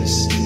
this.